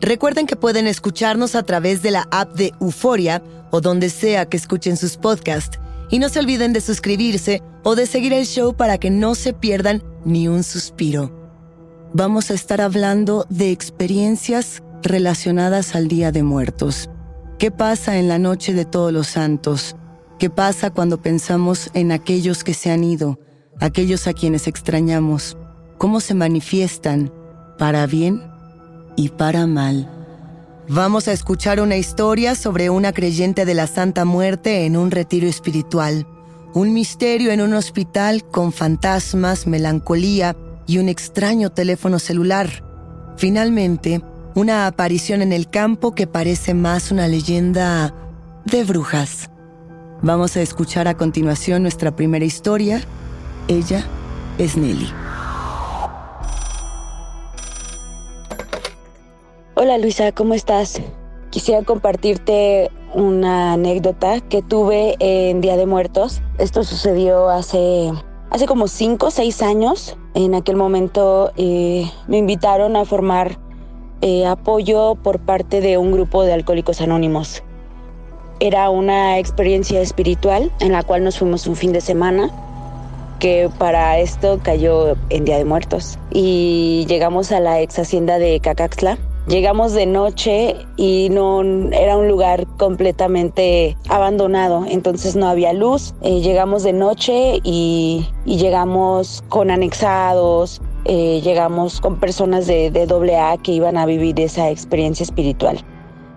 Recuerden que pueden escucharnos a través de la app de Euforia o donde sea que escuchen sus podcasts. Y no se olviden de suscribirse o de seguir el show para que no se pierdan ni un suspiro. Vamos a estar hablando de experiencias relacionadas al Día de Muertos. ¿Qué pasa en la noche de todos los santos? ¿Qué pasa cuando pensamos en aquellos que se han ido, aquellos a quienes extrañamos? ¿Cómo se manifiestan? ¿Para bien y para mal. Vamos a escuchar una historia sobre una creyente de la Santa Muerte en un retiro espiritual, un misterio en un hospital con fantasmas, melancolía y un extraño teléfono celular. Finalmente, una aparición en el campo que parece más una leyenda de brujas. Vamos a escuchar a continuación nuestra primera historia. Ella es Nelly. Hola Luisa, ¿cómo estás? Quisiera compartirte una anécdota que tuve en Día de Muertos. Esto sucedió hace, hace como 5 o 6 años. En aquel momento eh, me invitaron a formar eh, apoyo por parte de un grupo de alcohólicos anónimos. Era una experiencia espiritual en la cual nos fuimos un fin de semana que para esto cayó en Día de Muertos. Y llegamos a la ex hacienda de Cacaxla. Llegamos de noche y no era un lugar completamente abandonado, entonces no había luz. Eh, llegamos de noche y, y llegamos con anexados, eh, llegamos con personas de, de doble A que iban a vivir esa experiencia espiritual.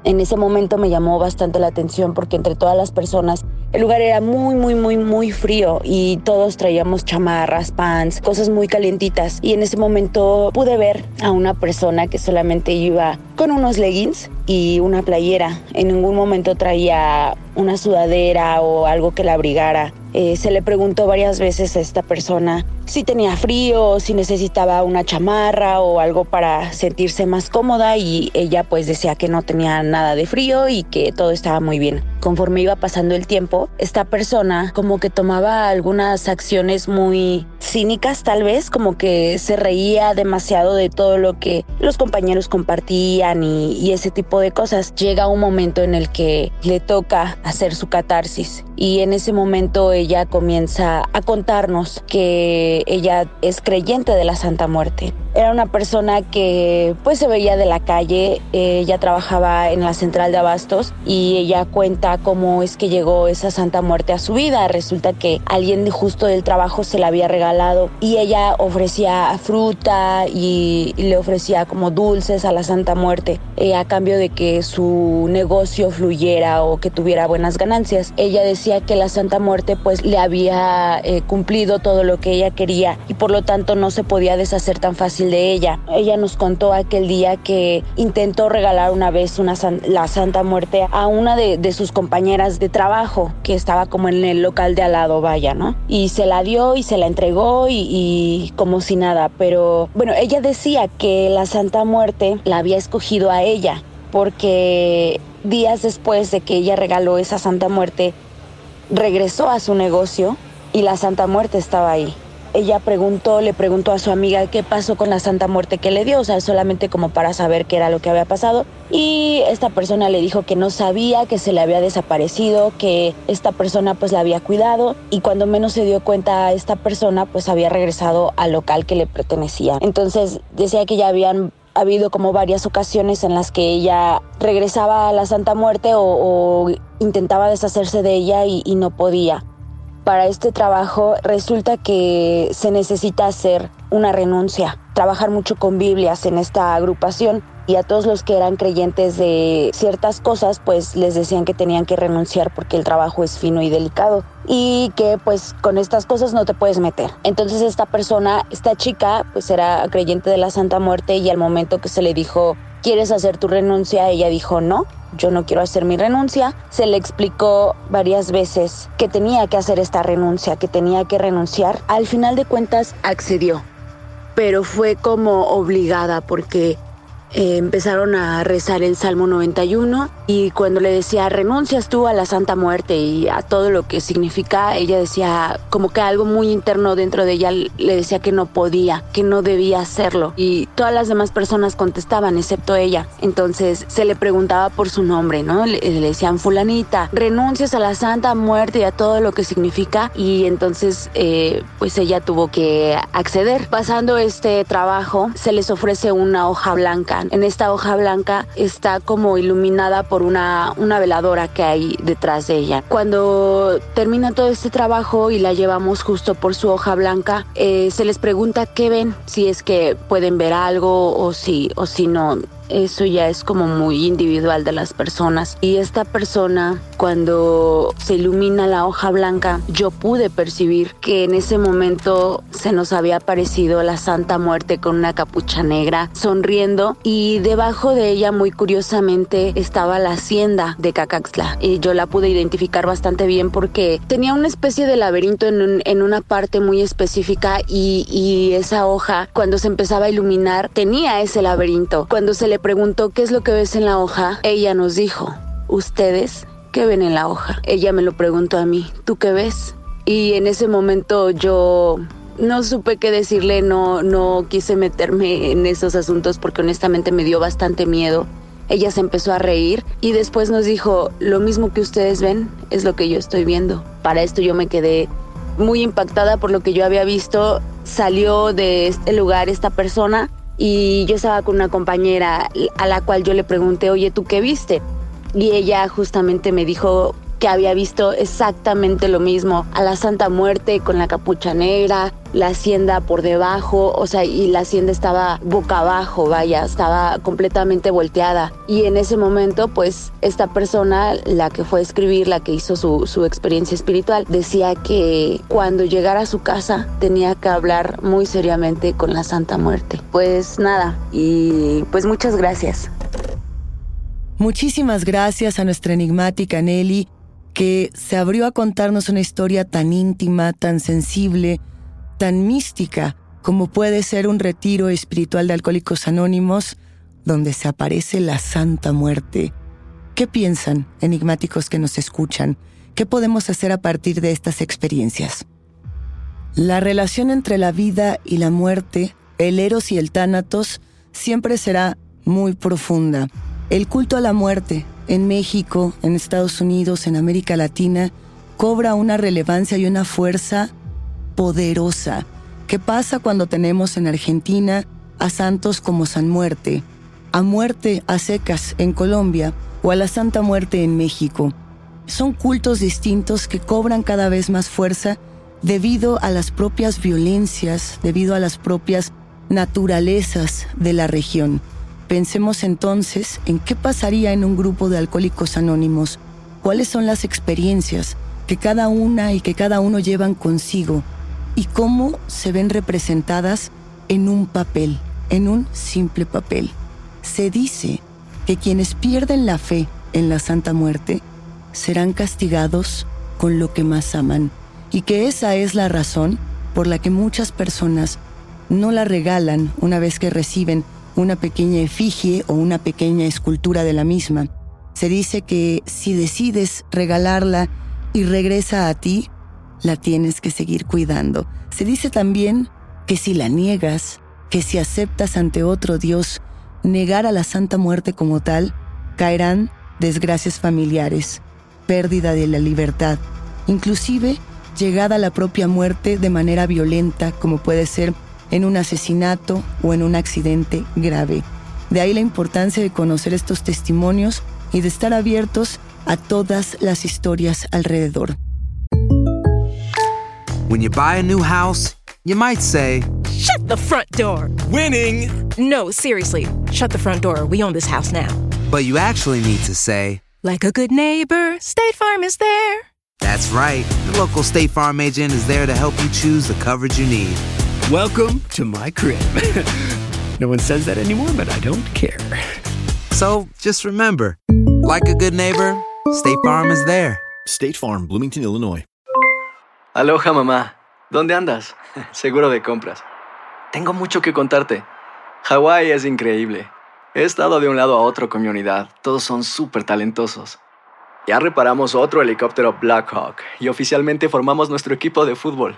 En ese momento me llamó bastante la atención porque entre todas las personas el lugar era muy, muy, muy, muy frío y todos traíamos chamarras, pants, cosas muy calientitas. Y en ese momento pude ver a una persona que solamente iba con unos leggings y una playera. En ningún momento traía una sudadera o algo que la abrigara. Eh, se le preguntó varias veces a esta persona si tenía frío, si necesitaba una chamarra o algo para sentirse más cómoda y ella pues decía que no tenía nada de frío y que todo estaba muy bien. Conforme iba pasando el tiempo, esta persona como que tomaba algunas acciones muy cínicas tal vez, como que se reía demasiado de todo lo que los compañeros compartían y, y ese tipo de cosas. Llega un momento en el que le toca hacer su catarsis y en ese momento ella comienza a contarnos que ella es creyente de la Santa Muerte. Era una persona que pues se veía de la calle, ella trabajaba en la central de abastos y ella cuenta cómo es que llegó esa Santa Muerte a su vida. Resulta que alguien justo del trabajo se la había regalado y ella ofrecía fruta y, le ofrecía como dulces a la Santa Muerte eh, a cambio de que su negocio fluyera o que tuviera buenas ganancias. Ella decía que la Santa Muerte pues le había eh, cumplido todo lo que ella quería y por lo tanto no se podía deshacer tan fácil de ella. Ella nos contó aquel día que intentó regalar una vez la Santa Muerte a una de, de, sus compañeras de trabajo que estaba como en el local de al lado, vaya, ¿no? Y se la dio y se la entregó y, y como si nada, pero bueno, ella decía que la Santa Muerte la había escogido a ella porque días después de que ella regaló esa Santa Muerte, regresó a su negocio y la Santa Muerte estaba ahí. Ella preguntó, le preguntó a su amiga qué pasó con la Santa Muerte que le dio, o sea, solamente como para saber qué era lo que había pasado. Y esta persona le dijo que no sabía, que se le había desaparecido, que esta persona pues la había cuidado y cuando menos se dio cuenta esta persona pues había regresado al local que le pertenecía. Entonces decía que ya habían habido como varias ocasiones en las que ella regresaba a la Santa Muerte o, intentaba deshacerse de ella y, y no podía para este trabajo resulta que se necesita hacer una renuncia, trabajar mucho con Biblias en esta agrupación y a todos los que eran creyentes de ciertas cosas pues les decían que tenían que renunciar porque el trabajo es fino y delicado y que pues con estas cosas no te puedes meter. Entonces esta persona, esta chica pues era creyente de la Santa Muerte y al momento que se le dijo ¿quieres hacer tu renuncia? Ella dijo no yo no quiero hacer mi renuncia. Se le explicó varias veces que tenía que hacer esta renuncia, que tenía que renunciar. Al final de cuentas accedió, pero fue como obligada porque eh, empezaron a rezar el Salmo 91 y cuando le decía renuncias tú a la Santa Muerte y a todo lo que significa, ella decía como que algo muy interno dentro de ella le decía que no podía, que no debía hacerlo y todas las demás personas contestaban excepto ella. Entonces se le preguntaba por su nombre, ¿no? Le, le decían fulanita, renuncias a la Santa Muerte y a todo lo que significa y entonces eh, pues ella tuvo que acceder. Pasando este trabajo se les ofrece una hoja blanca en esta hoja blanca está como iluminada por una, una veladora que hay detrás de ella. Cuando termina todo este trabajo y la llevamos justo por su hoja blanca, eh, se les pregunta qué ven, si es que pueden ver algo o si, o si no eso ya es como muy individual de las personas. Y esta persona, cuando se ilumina la hoja blanca, yo pude percibir que en ese momento se nos había aparecido la Santa Muerte con una capucha negra, sonriendo, y debajo de ella, muy curiosamente, estaba la hacienda de Cacaxla. Y yo la pude identificar bastante bien porque tenía una especie de laberinto en, en una parte muy específica y, y esa hoja, cuando se empezaba a iluminar, tenía ese laberinto. Cuando se le preguntó qué es lo que ves en la hoja, ella nos dijo, ¿ustedes qué ven en la hoja? Ella me lo preguntó a mí, ¿tú qué ves? Y en ese momento yo no supe qué decirle, no, no quise meterme en esos asuntos porque honestamente me dio bastante miedo. Ella se empezó a reír y después nos dijo, lo mismo que ustedes ven es lo que yo estoy viendo. Para esto yo me quedé muy impactada por lo que yo había visto. Salió de este lugar esta persona y yo estaba con una compañera a la cual yo le pregunté, oye, ¿tú qué viste? Y ella justamente me dijo que había visto exactamente lo mismo, a la Santa Muerte con la capucha negra, la hacienda por debajo, o sea, y la hacienda estaba boca abajo, vaya, estaba completamente volteada. Y en ese momento, pues, esta persona, la que fue a escribir, la que hizo su, su experiencia espiritual, decía que cuando llegara a su casa tenía que hablar muy seriamente con la Santa Muerte. Pues nada, y pues muchas gracias. Muchísimas gracias a nuestra enigmática Nelly que se abrió a contarnos una historia tan íntima, tan sensible, tan mística como puede ser un retiro espiritual de Alcohólicos Anónimos donde se aparece la Santa Muerte. ¿Qué piensan, enigmáticos que nos escuchan? ¿Qué podemos hacer a partir de estas experiencias? La relación entre la vida y la muerte, el eros y el tánatos, siempre será muy profunda. El culto a la muerte, en México, en Estados Unidos, en América Latina, cobra una relevancia y una fuerza poderosa. ¿Qué pasa cuando tenemos en Argentina a santos como San Muerte, a Muerte a Secas en Colombia o a la Santa Muerte en México? Son cultos distintos que cobran cada vez más fuerza debido a las propias violencias, debido a las propias naturalezas de la región. Pensemos entonces en qué pasaría en un grupo de alcohólicos anónimos, cuáles son las experiencias que cada una y que cada uno llevan consigo y cómo se ven representadas en un papel, en un simple papel. Se dice que quienes pierden la fe en la Santa Muerte serán castigados con lo que más aman y que esa es la razón por la que muchas personas no la regalan una vez que reciben una pequeña efigie o una pequeña escultura de la misma. Se dice que si decides regalarla y regresa a ti, la tienes que seguir cuidando. Se dice también que si la niegas, que si aceptas ante otro Dios negar a la Santa Muerte como tal, caerán desgracias familiares, pérdida de la libertad, inclusive llegada a la propia muerte de manera violenta, como puede ser en un asesinato o en un accidente grave. De ahí la importancia de conocer estos testimonios y de estar abiertos a todas las historias alrededor. When you buy a new house, you might say, Shut the front door! Winning! No, seriously, shut the front door. We own this house now. but you actually need to say, Like a good neighbor, State Farm is there. That's right. The local State Farm agent is there to help you choose the coverage you need. Welcome to my crib. no one says that anymore, but I don't care. So just remember, like a good neighbor, State Farm is there. State Farm, Bloomington, Illinois. Aloha mamá, ¿dónde andas? Seguro de compras. Tengo mucho que contarte. Hawái es increíble. He estado de un lado a otro con mi unidad. Todos son súper talentosos. Ya reparamos otro helicóptero Blackhawk y oficialmente formamos nuestro equipo de fútbol.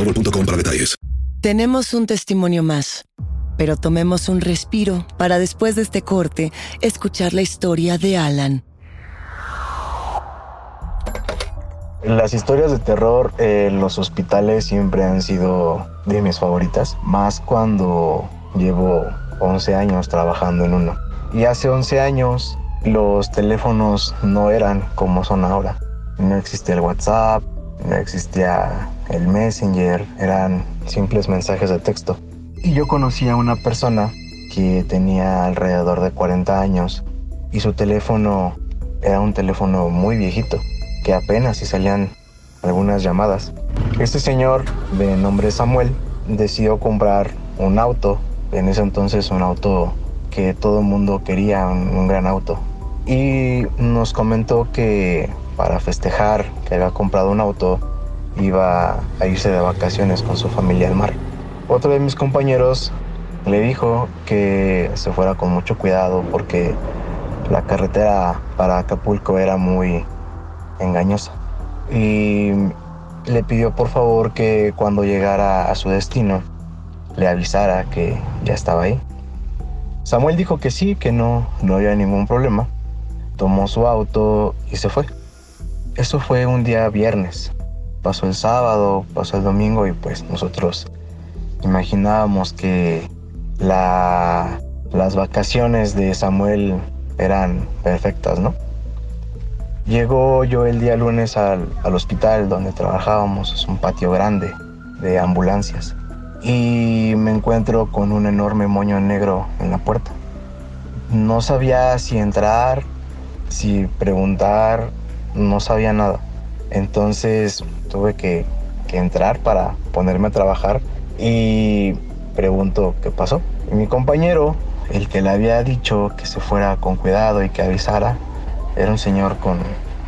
boostmobile.com para detalles. Tenemos un testimonio más, pero tomemos un respiro para después de este corte escuchar la historia de Alan. Las historias de terror en los hospitales siempre han sido de mis favoritas, más cuando llevo 11 años trabajando en uno. Y hace 11 años los teléfonos no eran como son ahora. No existía el WhatsApp, no existía el Messenger, eran simples mensajes de texto. Y yo conocí a una persona que tenía alrededor de 40 años y su teléfono era un teléfono muy viejito, que apenas si salían algunas llamadas. Este señor de nombre Samuel decidió comprar un auto, en ese entonces un auto que todo el mundo quería, un, gran auto. Y nos comentó que para festejar que había comprado un auto, iba a irse de vacaciones con su familia al mar. Otro de mis compañeros le dijo que se fuera con mucho cuidado porque la carretera para Acapulco era muy engañosa. Y le pidió por favor que cuando llegara a su destino le avisara que ya estaba ahí. Samuel dijo que sí, que no, no había ningún problema. Tomó su auto y se fue. Eso fue un día viernes. Pasó el sábado, pasó el domingo y pues nosotros imaginábamos que las vacaciones de Samuel eran perfectas, ¿no? Llegó yo el día lunes al, al hospital donde trabajábamos, es un patio grande de ambulancias, y me encuentro con un enorme moño negro en la puerta. No sabía si entrar, si preguntar, no sabía nada. Entonces tuve que, que entrar para ponerme a trabajar y pregunto qué pasó. Y mi compañero, el que le había dicho que se fuera con cuidado y que avisara, era un señor con,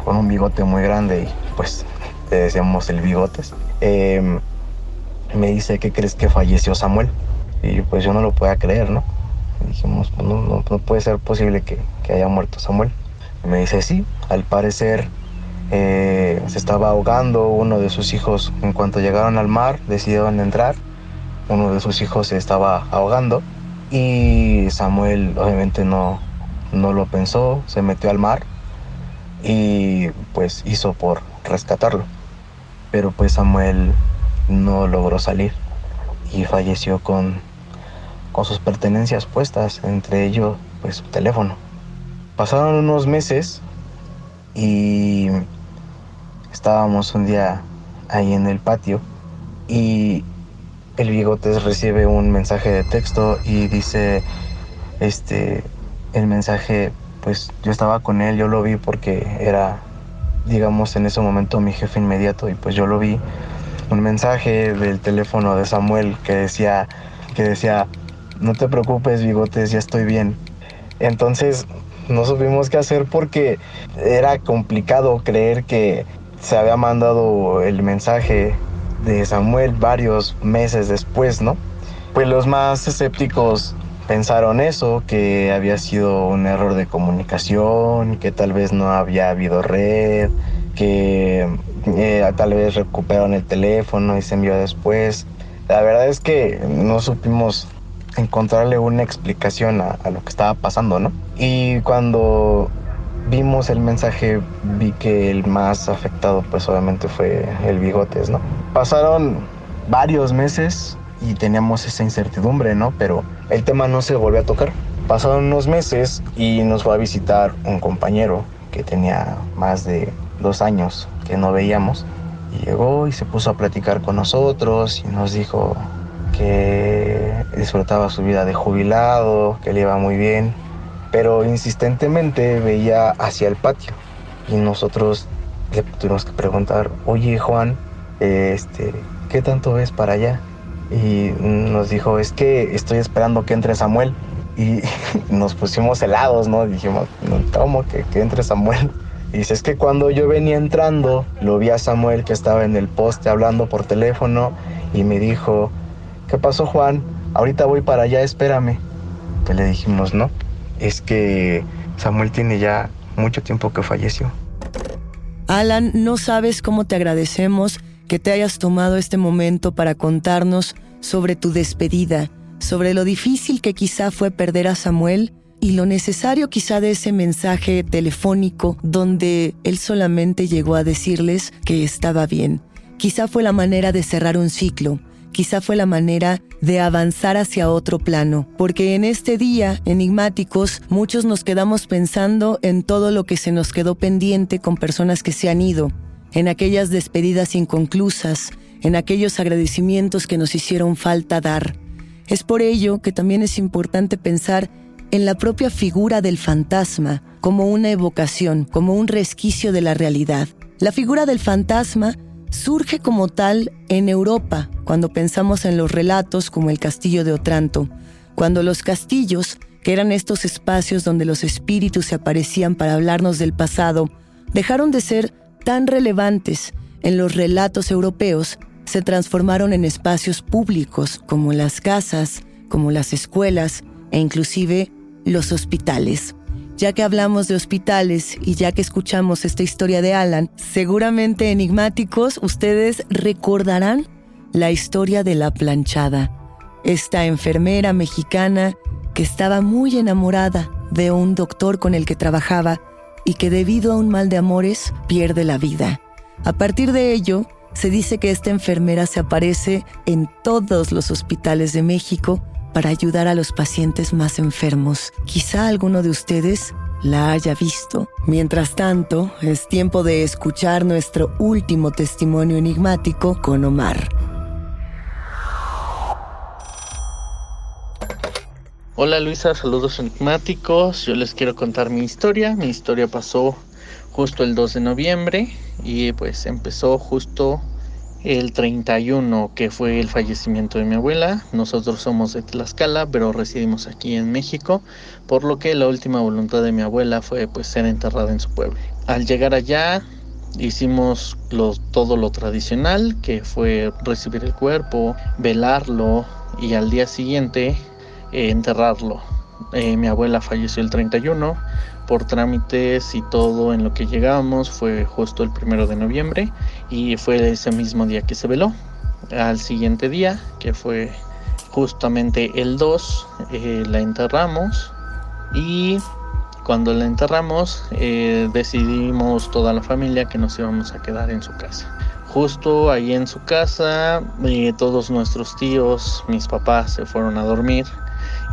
con un bigote muy grande y pues le decíamos el bigotes. Em, me dice, ¿qué crees que falleció Samuel? Y pues yo no lo podía creer, ¿no? dijimos, pues, no, no, puede ser posible que, que, haya muerto Samuel. Me dice, sí, al parecer eh, se estaba ahogando uno de sus hijos. En cuanto llegaron al mar, decidieron entrar. Uno de sus hijos se estaba ahogando y Samuel obviamente no, no lo pensó, se metió al mar y pues hizo por rescatarlo. Pero pues Samuel no logró salir y falleció con, con sus pertenencias puestas, entre ellos pues su teléfono. Pasaron unos meses y estábamos un día ahí en el patio y el bigotes recibe un mensaje de texto y dice este el mensaje pues yo estaba con él yo lo vi porque era digamos en ese momento mi jefe inmediato y pues yo lo vi. Un mensaje del teléfono de Samuel que decía que decía no te preocupes bigotes ya estoy bien entonces no supimos qué hacer porque era complicado creer que se había mandado el mensaje de Samuel varios meses después, ¿no? Pues los más escépticos pensaron eso, que había sido un error de comunicación, que tal vez no había habido red, que eh, tal vez recuperaron el teléfono y se envió después. La verdad es que no supimos encontrarle una explicación a, a, lo que estaba pasando, ¿no? Y cuando vimos el mensaje, vi que el más afectado, pues obviamente fue el Bigotes, ¿no? Pasaron varios meses y teníamos esa incertidumbre, ¿no? Pero el tema no se volvió a tocar. Pasaron unos meses y nos fue a visitar un compañero que tenía más de dos años que no veíamos. Y llegó y se puso a platicar con nosotros y nos dijo que disfrutaba su vida de jubilado, que le iba muy bien, pero insistentemente veía hacia el patio y nosotros le tuvimos que preguntar, oye Juan, este, ¿qué tanto ves para allá? Y nos dijo, es que estoy esperando que entre Samuel. Y nos pusimos helados, ¿no? Dijimos, ¿cómo que, que entre Samuel? Y dice, es que cuando yo venía entrando, lo vi a Samuel que estaba en el poste hablando por teléfono y me dijo, ¿qué pasó Juan? Ahorita voy para allá, espérame. Que le dijimos, no, es que Samuel tiene ya mucho tiempo que falleció. Alan, no sabes cómo te agradecemos que te hayas tomado este momento para contarnos sobre tu despedida, sobre lo difícil que quizá fue perder a Samuel y lo necesario quizá de ese mensaje telefónico donde él solamente llegó a decirles que estaba bien. Quizá fue la manera de cerrar un ciclo, quizá fue la manera de avanzar hacia otro plano, porque en este día, enigmáticos, muchos nos quedamos pensando en todo lo que se nos quedó pendiente con personas que se han ido, en aquellas despedidas inconclusas, en aquellos agradecimientos que nos hicieron falta dar. Es por ello que también es importante pensar en la propia figura del fantasma como una evocación, como un resquicio de la realidad. La figura del fantasma surge como tal en Europa, cuando pensamos en los relatos como el castillo de Otranto, cuando los castillos, que eran estos espacios donde los espíritus se aparecían para hablarnos del pasado, dejaron de ser tan relevantes en los relatos europeos, se transformaron en espacios públicos como las casas, como las escuelas e inclusive los hospitales. Ya que hablamos de hospitales y ya que escuchamos esta historia de Alan, seguramente enigmáticos ustedes recordarán la historia de la planchada, esta enfermera mexicana que estaba muy enamorada de un doctor con el que trabajaba y que debido a un mal de amores pierde la vida. A partir de ello, Se dice que esta enfermera se aparece en todos los hospitales de México para ayudar a los pacientes más enfermos. Quizá alguno de ustedes la haya visto. Mientras tanto, es tiempo de escuchar nuestro último testimonio enigmático con Omar. Hola Luisa, saludos enigmáticos. Yo les quiero contar mi historia. Mi historia pasó justo el 2 de noviembre y pues empezó justo el 31 que fue el fallecimiento de mi abuela. Nosotros somos de Tlaxcala, pero residimos aquí en México, por lo que la última voluntad de mi abuela fue pues ser enterrada en su pueblo. Al llegar allá hicimos todo lo tradicional, que fue recibir el cuerpo, velarlo y al día siguiente eh, enterrarlo. Eh, mi abuela falleció el 31 por trámites y todo en lo que llegamos fue justo el primero de noviembre y fue ese mismo día que se veló. Al siguiente día, que fue justamente el 2, eh, la enterramos y cuando la enterramos decidimos toda la familia que nos íbamos a quedar en su casa. Justo ahí en su casa, todos nuestros tíos, mis papás se fueron a dormir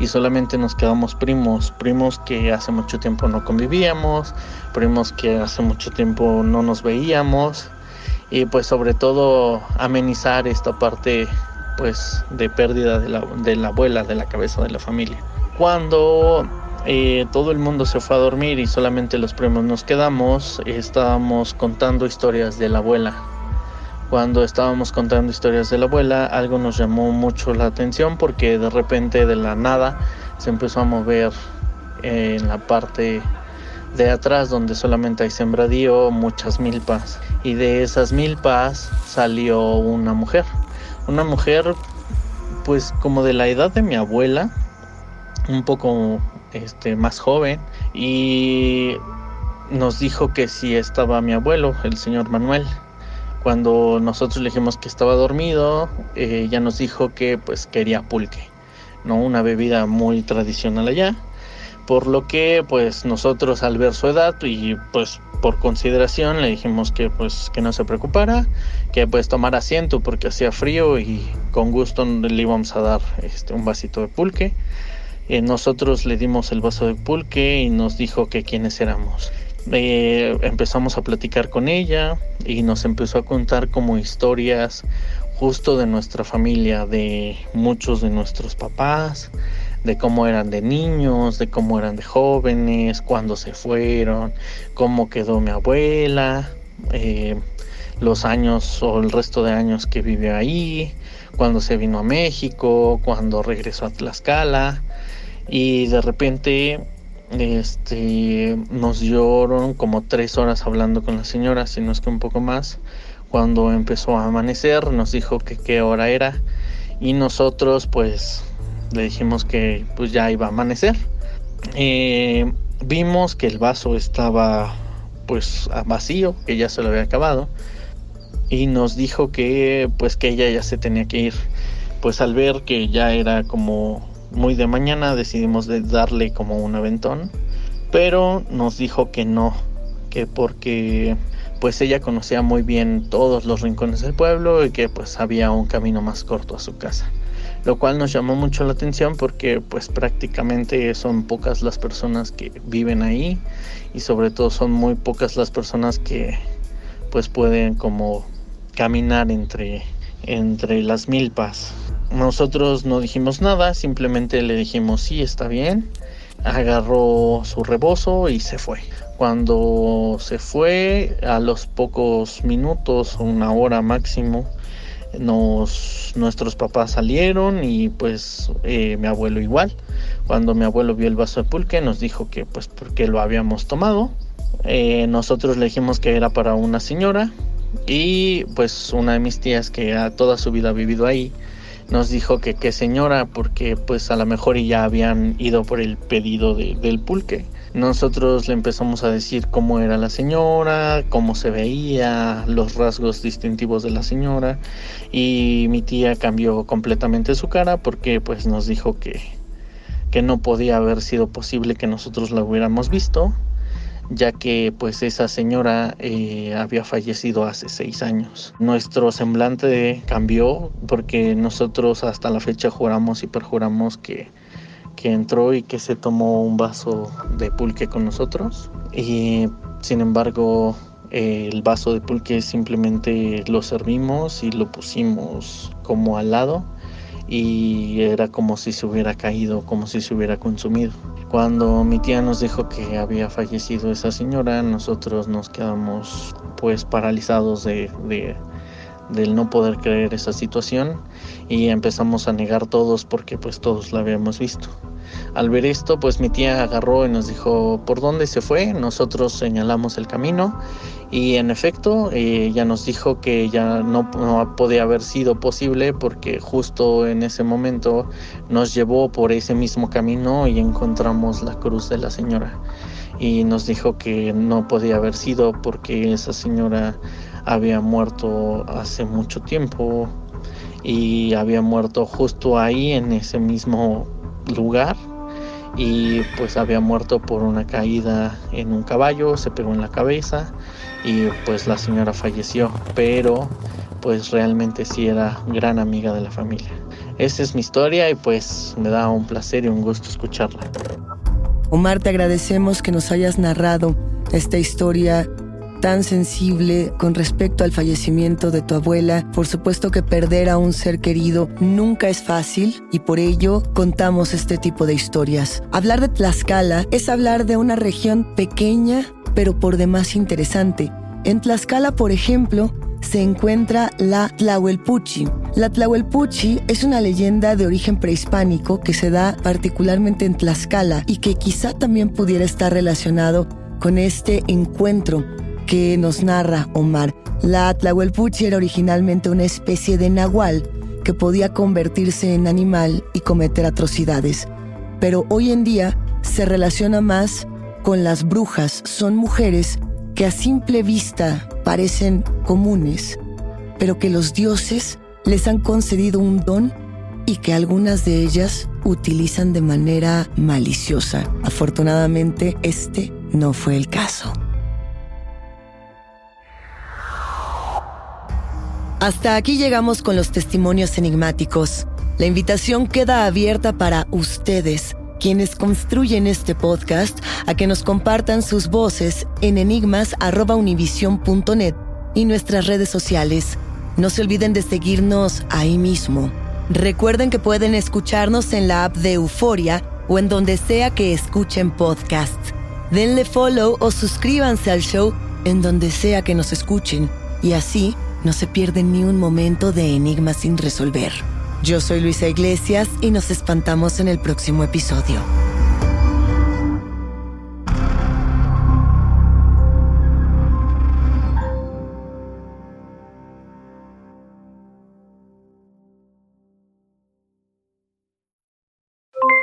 y solamente nos quedamos primos, primos que hace mucho tiempo no convivíamos, primos que hace mucho tiempo no nos veíamos y pues sobre todo amenizar esta parte pues de pérdida de la, de la abuela, de la cabeza de la familia. Cuando eh, todo el mundo se fue a dormir y solamente los primos nos quedamos, estábamos contando historias de la abuela cuando estábamos contando historias de la abuela, algo nos llamó mucho la atención porque de repente de la nada se empezó a mover en la parte de atrás donde solamente hay sembradío, muchas milpas. Y de esas milpas salió una mujer. Una mujer pues como de la edad de mi abuela, un poco este, más joven. Y nos dijo que si estaba mi abuelo, el señor Manuel. Cuando nosotros le dijimos que estaba dormido, eh, ella nos dijo que pues quería pulque, ¿no? Una bebida muy tradicional allá. Por lo que pues nosotros al ver su edad y pues por consideración le dijimos que pues que no se preocupara, que pues tomara asiento porque hacía frío y con gusto le íbamos a dar este, un vasito de pulque. Eh, nosotros le dimos el vaso de pulque y nos dijo que quiénes éramos. Eh, empezamos a platicar con ella y nos empezó a contar como historias justo de nuestra familia, de muchos de nuestros papás, de cómo eran de niños, de cómo eran de jóvenes, cuándo se fueron, cómo quedó mi abuela, eh, los años o el resto de años que vivió ahí, cuando se vino a México, cuando regresó a Tlaxcala y de repente este, nos dieron como tres horas hablando con la señora, si no es que un poco más. Cuando empezó a amanecer, nos dijo que qué hora era y nosotros pues le dijimos que pues ya iba a amanecer. Eh, vimos que el vaso estaba pues vacío, que ya se lo había acabado y nos dijo que pues que ella ya se tenía que ir. Pues al ver que ya era como muy de mañana decidimos de darle como un aventón, pero nos dijo que no, que porque pues ella conocía muy bien todos los rincones del pueblo y que pues había un camino más corto a su casa. Lo cual nos llamó mucho la atención porque pues prácticamente son pocas las personas que viven ahí y sobre todo son muy pocas las personas que pues pueden como caminar entre entre las milpas nosotros no dijimos nada, simplemente le dijimos sí, está bien. Agarró su rebozo y se fue. Cuando se fue, a los pocos minutos, una hora máximo, nos, nuestros papás salieron y pues eh, mi abuelo igual. Cuando mi abuelo vio el vaso de pulque nos dijo que pues porque lo habíamos tomado. Eh, nosotros le dijimos que era para una señora y pues una de mis tías que toda su vida ha vivido ahí nos dijo que qué señora, porque pues a lo mejor ya habían ido por el pedido del pulque. Nosotros le empezamos a decir cómo era la señora, cómo se veía, los rasgos distintivos de la señora y mi tía cambió completamente su cara porque pues nos dijo que, que no podía haber sido posible que nosotros la hubiéramos visto ya que pues esa señora eh, había fallecido hace seis años. Nuestro semblante cambió porque nosotros hasta la fecha juramos y perjuramos que, que entró y que se tomó un vaso de pulque con nosotros y sin embargo el vaso de pulque simplemente lo servimos y lo pusimos como al lado y era como si se hubiera caído, como si se hubiera consumido. Cuando mi tía nos dijo que había fallecido esa señora, nosotros nos quedamos pues paralizados de, de del no poder creer esa situación y empezamos a negar todos porque pues todos la habíamos visto. Al ver esto, pues mi tía agarró y nos dijo por dónde se fue. Nosotros señalamos el camino y en efecto ella nos dijo que ya no, no, podía haber sido posible porque justo en ese momento nos llevó por ese mismo camino y encontramos la cruz de la señora. Y nos dijo que no podía haber sido porque esa señora había muerto hace mucho tiempo y había muerto justo ahí en ese mismo lugar y pues había muerto por una caída en un caballo, se pegó en la cabeza y pues la señora falleció, pero pues realmente sí era gran amiga de la familia. Esa es mi historia y pues me da un placer y un gusto escucharla. Omar, te agradecemos que nos hayas narrado esta historia tan sensible con respecto al fallecimiento de tu abuela. Por supuesto que perder a un ser querido nunca es fácil y por ello contamos este tipo de historias. Hablar de Tlaxcala es hablar de una región pequeña pero por demás interesante. En Tlaxcala, por ejemplo, se encuentra la Tlahuelpuchi. La Tlahuelpuchi es una leyenda de origen prehispánico que se da particularmente en Tlaxcala y que quizá también pudiera estar relacionado con este encuentro que nos narra Omar. La Tlahuelpuchi era originalmente una especie de nahual que podía convertirse en animal y cometer atrocidades, pero hoy en día se relaciona más con las brujas. Son mujeres que a simple vista parecen comunes, pero que los dioses les han concedido un don y que algunas de ellas utilizan de manera maliciosa. Afortunadamente, este no fue el caso. Hasta aquí llegamos con los testimonios enigmáticos. La invitación queda abierta para ustedes, quienes construyen este podcast, a que nos compartan sus voces en enigmas.univision.net y nuestras redes sociales. No se olviden de seguirnos ahí mismo. Recuerden que pueden escucharnos en la app de Euforia o en donde sea que escuchen podcast. Denle follow o suscríbanse al show en donde sea que nos escuchen y así no se pierden ni un momento de enigma sin resolver. Yo soy Luisa Iglesias y nos espantamos en el próximo episodio.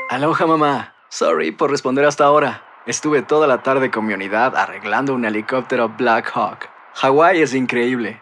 Aloha mamá. Sorry por responder hasta ahora. Estuve toda la tarde con mi unidad arreglando un helicóptero Black Hawk. Hawái es increíble.